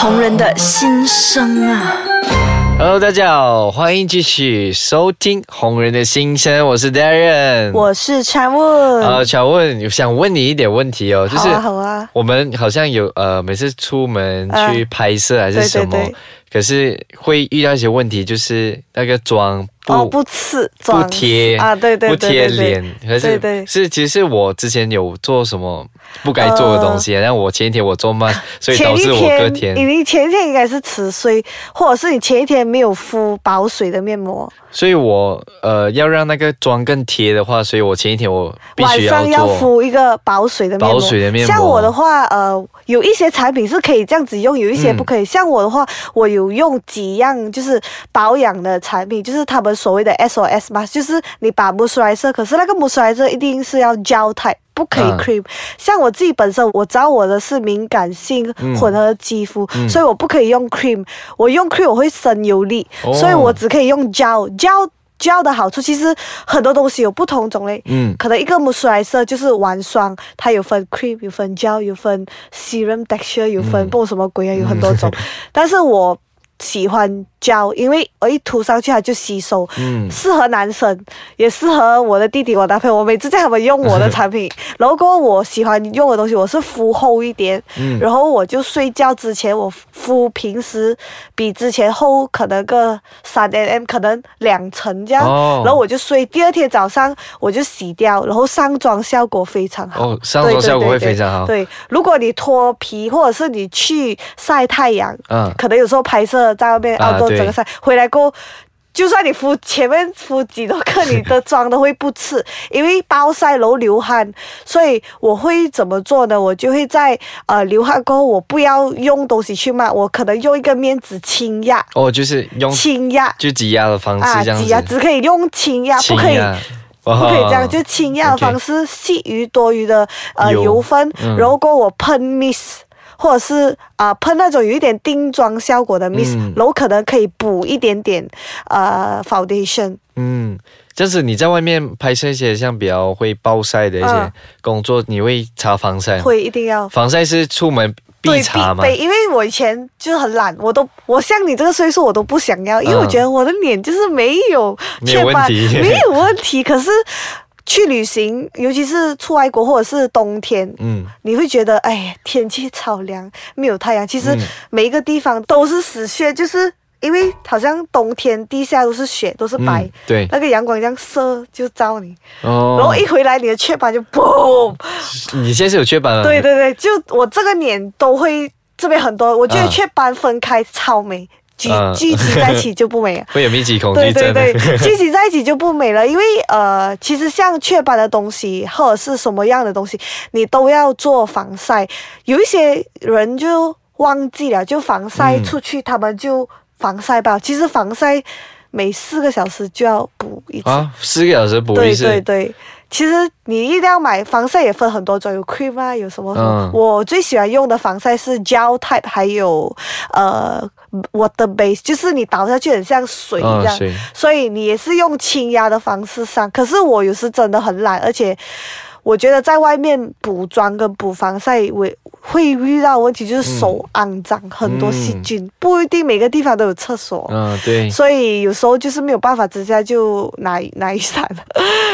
红人的心声啊！Hello，大家好，欢迎继续收听《红人的心声》，我是 Darren。我是乔问，呃，乔问，想问你一点问题哦，就是好啊我们好像有呃，每次出门去拍摄还是什么，对对可是会遇到一些问题，就是那个妆不、哦不刺不贴啊，对对不对对对贴脸，可是对对。是其实我之前有做什么不该做的东西，然后我前一天我做慢，所以导致我隔天天，你前一天应该是吃睡，或者是你前一天没有敷保水的面膜，所以我呃要让那个妆更贴的话，所以我前一天我必须晚上要。敷一个保水的面膜。保水的面膜像我的话，呃，有一些产品是可以这样子用，有一些不可以。像我的话，我有用几样就是保养的产品，就是他们所谓的 SOS 嘛，就是你把 moisturizer，可是那个 moisturizer 一定是要胶 type。不可以嗯。cream，、像我自己本身，我知道我的是敏感性嗯。混合肌肤，嗯。所以我不可以用 cream。我用 cream 我会生油粒，哦。所以我只可以用胶。胶胶的好处其实很多东西有不同种类，嗯。可能一个 moisturizer 就是晚霜，它有分 cream，有分胶，有分 serum texture，有分不懂什么鬼啊，有很多种。但是我喜欢胶，因为我一涂上去它就吸收，嗯适合男生，也适合我的弟弟、我男朋友。我每次叫他们用我的产品，然后过后我喜欢用的东西，我是敷厚一点，嗯然后我就睡觉之前我敷平时比之前厚可能个三 mm，可能两层这样，哦然后我就睡。第二天早上我就洗掉，然后上妆效果非常好。哦，上妆效果会非常好。对，如果你脱皮或者是你去晒太阳，嗯可能有时候拍摄在外面啊对凹多整个晒，回来过后。就算你敷前面敷几多克，你的妆都会不刺，因为暴晒然后流汗，所以我会怎么做呢？我就会在呃流汗过后，我不要用东西去抹，我可能用一个面纸轻压，哦，就是用轻压。就挤压的方啊，式这样子，挤压只可以用轻压，不可以不可以这样，哦就轻压的方式吸余多余的呃油。油分，嗯。然后过后我喷 mist。或者是啊、喷那种有一点定妆效果的 mist，、嗯然后可能可以补一点点呃 foundation。嗯，就是你在外面拍摄一些像比较会暴晒的一些嗯工作，你会擦防晒？会一定要防晒是出门必对擦嘛？备，因为我以前就是很懒，我都我像你这个岁数我都不想要，因为我嗯觉得我的脸就是没有没有问题没有问题。可是去旅行，尤其是出外国或者是冬天，嗯，你会觉得，哎，天气超凉，没有太阳。其实嗯每一个地方都是死穴，就是因为好像冬天地下都是雪，都是白，嗯对那个阳光这样射就照你，哦，然后一回来你的雀斑就嘣。你现在是有雀斑了？对对对，就我这个脸都会这边很多，我觉得嗯雀斑分开超美。聚集在一起就不美了，会有密集恐惧对症。对对，聚集在一起就不美了，因为呃，其实像雀斑的东西或者是什么样的东西，你都要做防晒。有一些人就忘记了，就防晒嗯出去，他们就防晒吧。其实防晒每四个小时就要补一次。啊，四个小时补一对次。对对，其实你一定要买防晒，也分很多种，有 cream 啊，有什么什么。嗯我最喜欢用的防晒是 gel type，还有呃 water base，就是你倒下去很像水一样。嗯所以你也是用轻压的方式上，可是我有时真的很懒，而且我觉得在外面补妆跟补防晒，我会遇到问题就是手肮脏，很多细菌，不一定每个地方都有厕所。嗯，对。所以有时候就是没有办法直接就拿拿雨伞，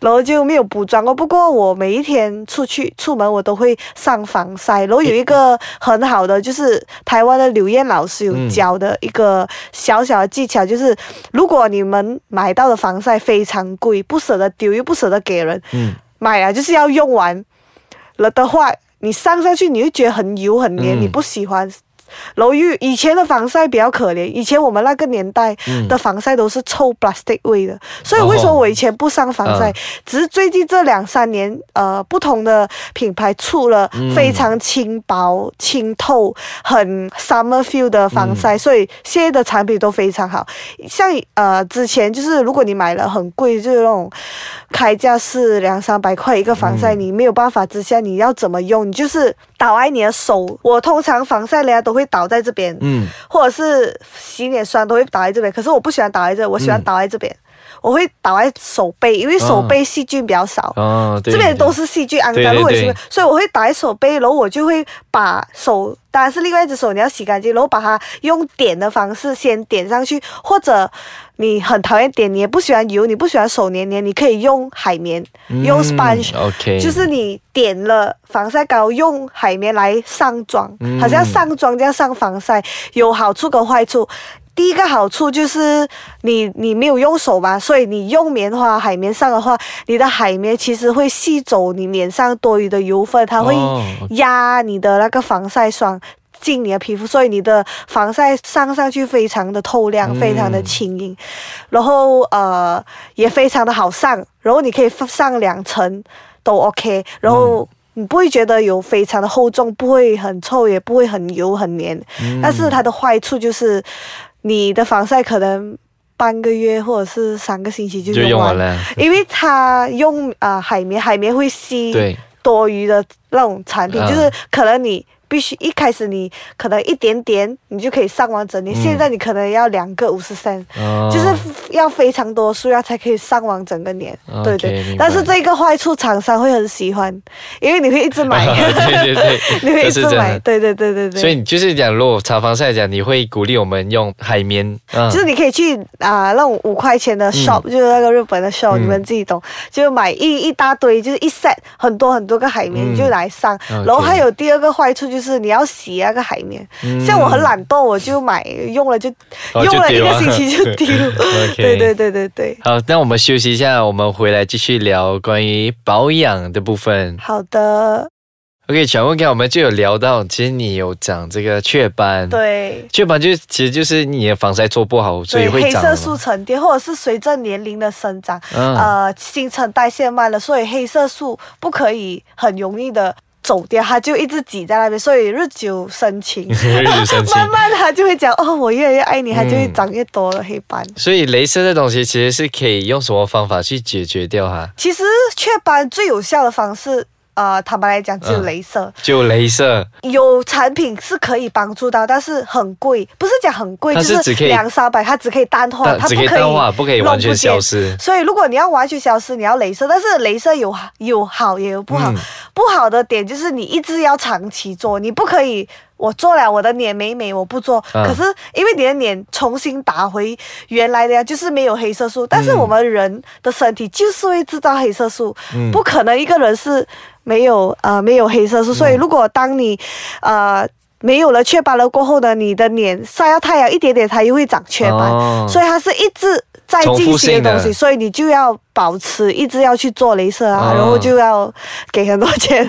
然后就没有补妆哦。不过我每一天出去出门我都会上防晒，然后有一个很好的就是台湾的刘燕老师有教的一个小小的技巧，就是如果你们买到的防晒非常贵，不舍得丢又不舍得给人，嗯买啊就是要用完了的话，你上上去你会觉得很油很黏，嗯你不喜欢。楼玉以前的防晒比较可怜，以前我们那个年代嗯的防晒都是臭 plastic 味的，所以为什么我以前不上防晒？嗯只是最近这两三年，呃，不同的品牌出了嗯非常轻薄、清透、很 summer feel 的防晒，嗯所以现在的产品都非常好。像呃之前就是如果你买了很贵，就是那种开价是两三百块一个防晒，嗯你没有办法之下，你要怎么用？你就是倒在你的手。我通常防晒人家都会倒在这边，嗯或者是洗脸霜都会倒在这边，可是我不喜欢倒在这，我喜欢嗯倒在这边。我会打在手背，因为手背细菌比较少。哦，对这边都是是细菌肮脏，所以我会打在手背，然后我就会把手，当然是另外一只手你要洗干净，然后把它用点的方式先点上去，或者你很讨厌点，你也不喜欢油，你不喜欢手黏黏，你可以用海绵，用 sponge。就是你点了防晒膏，用海绵来上妆，嗯好像上妆这样上防晒，有好处跟坏处。第一个好处就是你你没有用手嘛，所以你用棉花海绵上的话，你的海绵其实会吸走你脸上多余的油分，它会哦压你的那个防晒霜进你的皮肤，所以你的防晒上上去非常的透亮，嗯非常的轻盈，然后呃也非常的好上，然后你可以上两层都 OK，然后。你不会觉得有非常的厚重，不会很臭，也不会很油很黏。嗯。但是它的坏处就是，你的防晒可能半个月或者是三个星期就就用完了，因为它用啊、呃海绵，海绵会吸对，多余的那种产品，嗯。就是可能你必须一开始你可能一点点，你就可以上完整年，嗯现在你可能要两个五十三。哦就是要非常多数量才可以上完整个年对对。但是这个坏处厂商会很喜欢，因为你会一直买，对 对对，你会一直买。对对对对对。所以你就是讲，如果擦防晒讲，你会鼓励我们用海绵，嗯就是你可以去啊、那种五块钱的 shop，、就是那个日本的 shop，、嗯你们自己懂，就买一一大堆，就是一 set 很多很多个海绵，嗯你就来上。然后还有第二个坏处就是你要洗那个海绵，嗯像我很懒惰，我就买用了就、哦用了一个星期就丢。对对对对对。好，那我们休息一下，我们回来继续聊关于保养的部分。好的，OK，小问刚我们就有聊到，其实你有长这个雀斑，，对。雀斑就是其实就是你的防晒做不好，所以，会长黑色素沉淀，或者是随着年龄的生长，嗯呃，新陈代谢慢了，所以黑色素不可以很容易的走掉，它就一直挤在那边，所以日久生情，日久生情。慢慢它就会讲哦，我越来越爱你，它就会嗯长越多的黑斑。所以镭射这东西其实是可以用什么方法去解决掉哈？其实雀斑最有效的方式，呃，坦白来讲只有嗯镭射。就镭射，有产品是可以帮助到，但是很贵，不是讲很贵，就是两三百，它只可以淡化，它不可以可以淡化，不可以完全消失。所以，如果你要完全消失，你要镭射，但是镭射有有好也有不好。嗯不好的点就是你一直要长期做，你不可以我做了我的脸美美，我不做。嗯可是因为你的脸重新打回原来的呀，就是没有黑色素。但是嗯我们人的身体就是会制造黑色素，嗯不可能一个人是没有呃没有黑色素。嗯所以如果当你呃没有了雀斑了过后呢，你的脸晒到太阳一点点，它又会长雀斑。哦所以它是一直在进行的的东西，所以你就要保持一直要去做镭射啊，哦然后就要给很多钱。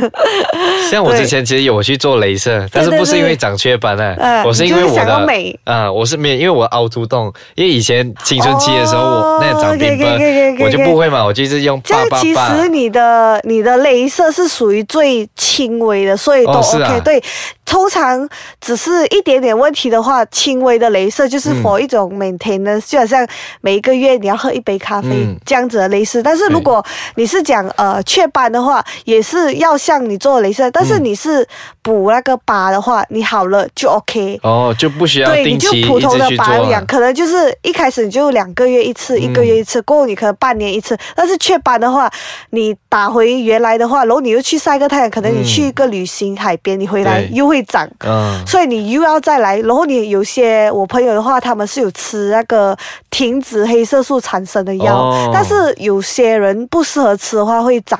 像我之前其实有去做镭射，但是不是因为长雀斑啊，嗯我是因为我的美。啊、我是没有，因为我凹凸洞，因为以前青春期的时候，哦我那个长冰斑我就不会嘛，我就一直用这样其实。你的你的镭射是属于最轻微的，所以都哦 OK、对，通常只是一点点问题的话，轻微的镭射就是嗯。for 一种 maintenance，、就好像每一个月你要喝一杯咖啡、嗯。这样子的镭射。但是如果你是讲呃雀斑的话，也是要像你做镭射，但是嗯你是补那个疤的话，你好了就 OK。哦，就不需要对，你就普通的保养，啊。可能就是一开始你就两个月一次，嗯一个月一次，过后你可能半年一次。但是雀斑的话，你打回原来的话，然后你又去晒个太阳，可能你嗯去一个旅行海边，你回来又会长。嗯，所以你又要再来，然后你有些我朋友的话，他们是有吃那个停止黑色素产生的药，哦但是有些人不适合吃的话会长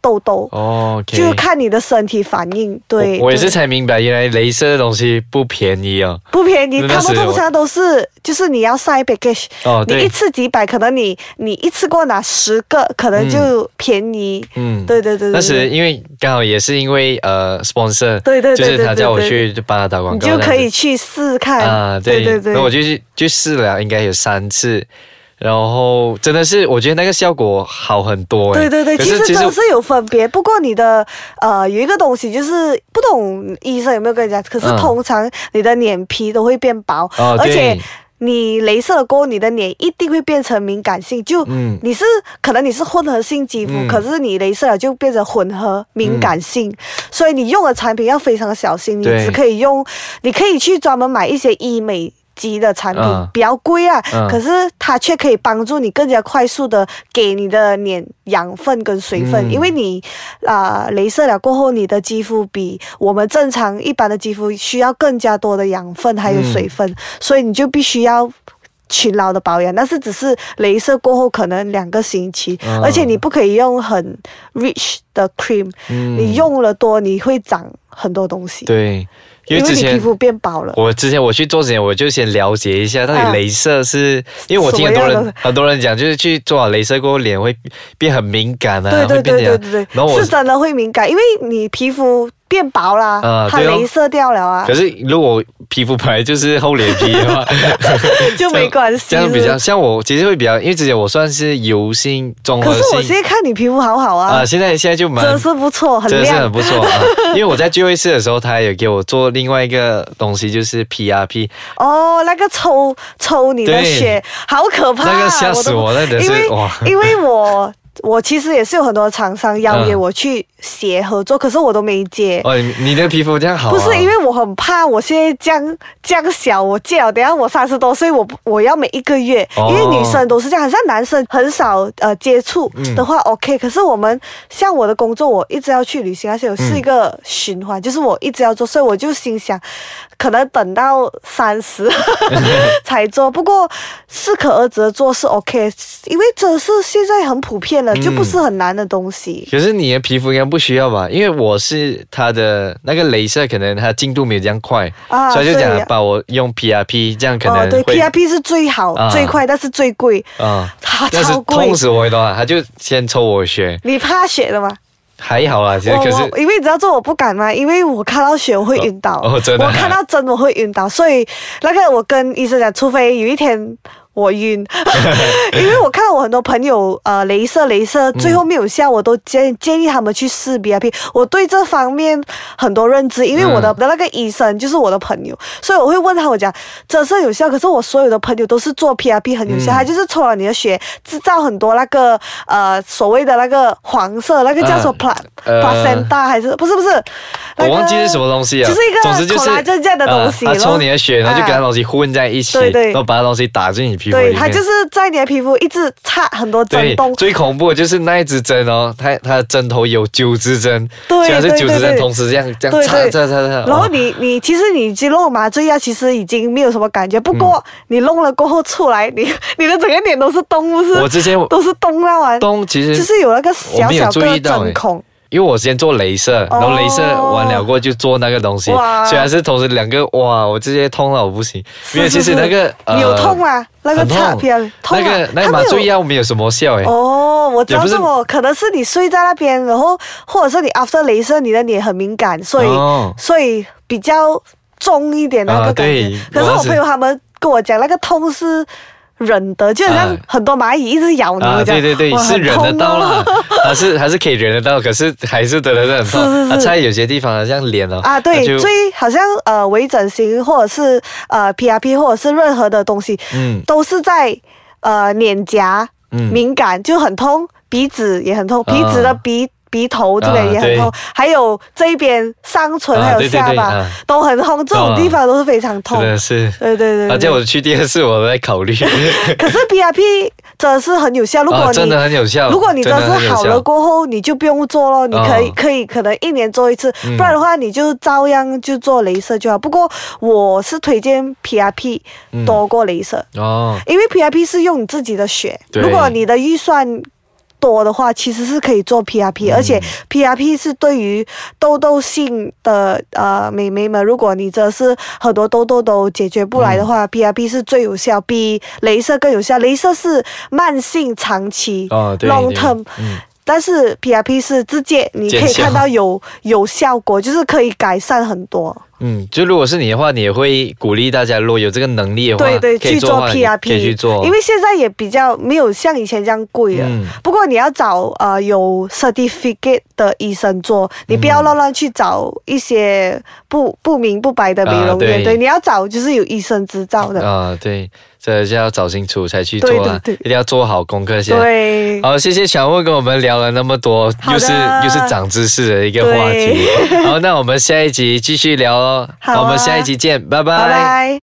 痘痘，哦就看你的身体反应。对，我我也是才明白，原来镭射的东西不便宜哦。不便宜，他们通常都是就是你要晒 package，、哦，你一，次几百，可能你你一次过拿十个，可能就便宜。嗯，对对对对，那时因为刚好也是因为呃 sponsor，对对对就是他叫我去帮他打广你告，就可以去试看啊，对对对，那我就去就试了，应该有三次，然后真的是我觉得那个效果好很多哎。对对对，其实真的是有分别。不过你的呃有一个东西就是不懂医生有没有跟你讲，可是嗯通常你的脸皮都会变薄，哦，而且对。你镭射了过后，你的脸一定会变成敏感性，就嗯你是可能你是混合性肌肤，嗯可是你镭射了就变成混合敏感性，所以你用的产品要非常小心，你只可以用，你可以去专门买一些医美。级的产品，嗯。比较贵啊，嗯。可是它却可以帮助你更加快速的给你的脸养分跟水分，嗯。因为你啊、呃，镭射了过后，你的肌肤比我们正常一般的肌肤需要更加多的养分还有嗯水分，所以你就必须要。勤劳的保养，但是只是镭射过后可能两个星期，嗯。而且你不可以用很 rich 的 cream，、嗯。你用了多你会长很多东西，对，因为之前为皮肤变薄了。我之前我去做之前，我就先了解一下到底啊镭射是，因为我听很多人很多人讲，就是去做好镭射过后脸会变很敏感啊，对对会变这样对对对对，然后我是真的会敏感，因为你皮肤变薄啦，它啊对哦镭射掉了啊可，是如果皮肤本来就是厚脸皮的话，就没关系。这样比较像我，其实会比较，因为之前我算是油性综合可是我性现在看你皮肤好好啊，啊，现在现在就蛮真的是不错，很亮真是很。不错啊。因为我在聚会室的时候，他也给我做另外一个东西，就是 PRP，哦，那个抽抽你的血，好可怕、啊！那个吓死都我，那真因为是哇。因为我我其实也是有很多厂商邀约嗯。我去协合作，可是我都没接。哦，你你的皮肤这样好、啊？不是因为我很怕，我现在这样这样小，我戒了，等下我三十多岁，我我要每一个月，哦。因为女生都是这样，好像男生很少呃接触嗯。的话、OK，可是我们像我的工作，我一直要去旅行，而且我是一个循环，就是我一直要做，所以我就心想，可能等到三十 才做，不过适可而止的做是 OK，因为这是现在很普遍了，就不是很难的东西。可是你的皮肤应该不需要吧？因为我是它的那个镭射，可能它进度没有这样快，啊所以就讲把我用 PRP，这样可能哦，对，PRP 是最好、啊最快，但是最贵，啊，它那是超贵痛。死我的话，他就先抽我血，你怕血的吗？还好啦，其实可是因为你知道做我不敢嘛，因为我看到血我会晕倒，哦哦真的我看到针我会晕倒，所以那个我跟医生讲，除非有一天。我晕，因为我看到我很多朋友呃，镭射镭射最后没有效，我都建建议他们去试 BRP。我对这方面很多认知，因为我的、嗯。的那个医生就是我的朋友，所以我会问他，我讲折射有效，可是我所有的朋友都是做 PRP 很有效，嗯。他就是抽了你的血，制造很多那个呃所谓的那个黄色，那个叫做 pla 呃。placenta 还是不是不是？那个我忘记是什么东西啊，就是一个总之就是这样的东西啊他抽你的血，然后就啊。跟那东西混在一起，对对。然后把那东西打进你皮肤对，面。它就是在你的皮肤一直插很多针对洞，，最恐怖的就是那一支针哦，它它的针头有九支针，对然是九支针对对对同时这样这样插插插插，然后哦你你其实你肌肉麻醉药其实已经没有什么感觉，不过你弄了过后出来，你 你的整个脸都是洞，不是？我之前都是洞那玩，动其实就是有那个小小个注意到欸针孔。因为我先做镭射，然后镭射完了过后就做那个东西，哇。虽然是同时两个，哇，我直接痛了我不行，因为其实那个呃有痛吗？那个擦片痛啊？那个那个麻醉药没有什么效诶，哦，我知道是这么，可能是你睡在那边，然后或者是你 after 镭射，你的脸很敏感，所以、哦。所以比较重一点那啊个感觉。对可是我朋友他们跟我讲，那个痛是忍的，就好像啊很多蚂蚁一直咬你，对对对，是忍得到啦。哦，还是还是可以忍得到，可是还是得得很痛。是是是。啊，在有些地方好像脸哦，啊，对最好像呃微整形或者是呃 PRP 或者是任何的东西，嗯。都是在呃脸颊嗯。敏感，就很痛，鼻子也很痛，啊。鼻子的鼻。鼻头这边也很痛，啊还有这一边上唇还有下巴、都很痛，这种地方都是非常痛。真的是。对对对而且我去第二次我都在考虑，可是 PRP 真的是很有效，如果你、啊真的很有效。如果你真是好了过后，你就不用做了，你可以、哦可以可能一年做一次，嗯不然的话你就照样就做镭射就好。不过我是推荐 PRP 嗯多过镭射，哦，因为 PRP 是用你自己的血，如果你的预算。多的话，其实是可以做 PRP，、嗯而且 PRP 是对于痘痘性的呃美眉们，如果你真的是很多痘痘都解决不来的嗯话、p r p 是最有效，比镭射更有效。镭射是慢性、长期、long term，嗯但是 PRP 是直接你可以看到有有效果，就是可以改善很多。嗯，就如果是你的话，你也会鼓励大家，如果有这个能力的话，对对，去做可以的话 PRP，可以去做，因为现在也比较没有像以前这样贵了。嗯不过你要找呃有 certificate 的医生做，你不要乱乱去找一些不不明不白的美容院。啊对你要找就是有医生执照的。啊，对，这就要找清楚才去做啊，对对对一定要做好功课先。对，好，谢谢小莫跟我们聊了那么多，又是又是长知识的一个话题。好，那我们下一集继续聊喽。好啊我们下一集见，拜拜拜。